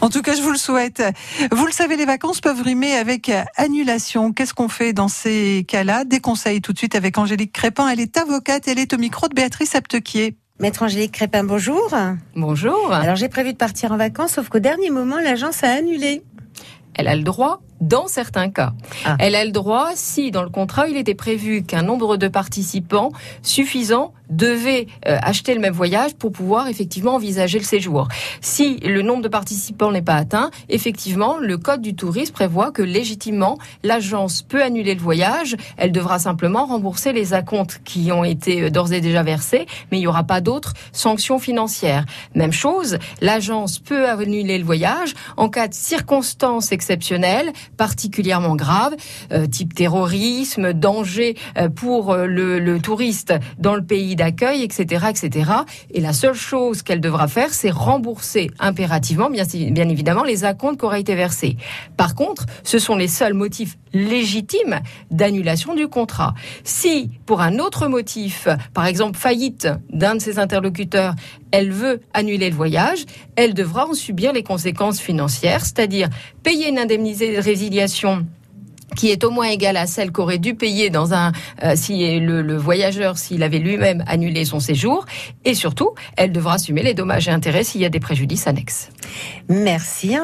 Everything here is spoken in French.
En tout cas, je vous le souhaite. Vous le savez, les vacances peuvent rimer avec annulation. Qu'est-ce qu'on fait dans ces cas-là? Des conseils tout de suite avec Angélique Crépin. Elle est avocate, elle est au micro de Béatrice Aptequier. Maître Angélique Crépin, bonjour. Bonjour. Alors j'ai prévu de partir en vacances, sauf qu'au dernier moment, l'agence a annulé. Elle a le droit dans certains cas. Ah. Elle a le droit si dans le contrat il était prévu qu'un nombre de participants suffisant devait euh, acheter le même voyage pour pouvoir effectivement envisager le séjour. Si le nombre de participants n'est pas atteint, effectivement, le code du tourisme prévoit que légitimement l'agence peut annuler le voyage. Elle devra simplement rembourser les acomptes qui ont été euh, d'ores et déjà versés, mais il n'y aura pas d'autres sanctions financières. Même chose, l'agence peut annuler le voyage en cas de circonstances exceptionnelles particulièrement grave, euh, type terrorisme, danger euh, pour euh, le, touriste dans le pays d'accueil, etc., etc. Et la seule chose qu'elle devra faire, c'est rembourser impérativement, bien, bien évidemment, les acomptes qui auraient été versés. Par contre, ce sont les seuls motifs légitimes d'annulation du contrat. Si, pour un autre motif, par exemple faillite d'un de ses interlocuteurs, elle veut annuler le voyage, elle devra en subir les conséquences financières, c'est-à-dire payer une indemnité de résiliation qui est au moins égale à celle qu'aurait dû payer dans un euh, si le, le voyageur s'il avait lui-même annulé son séjour et surtout elle devra assumer les dommages et intérêts s'il y a des préjudices annexes. Merci.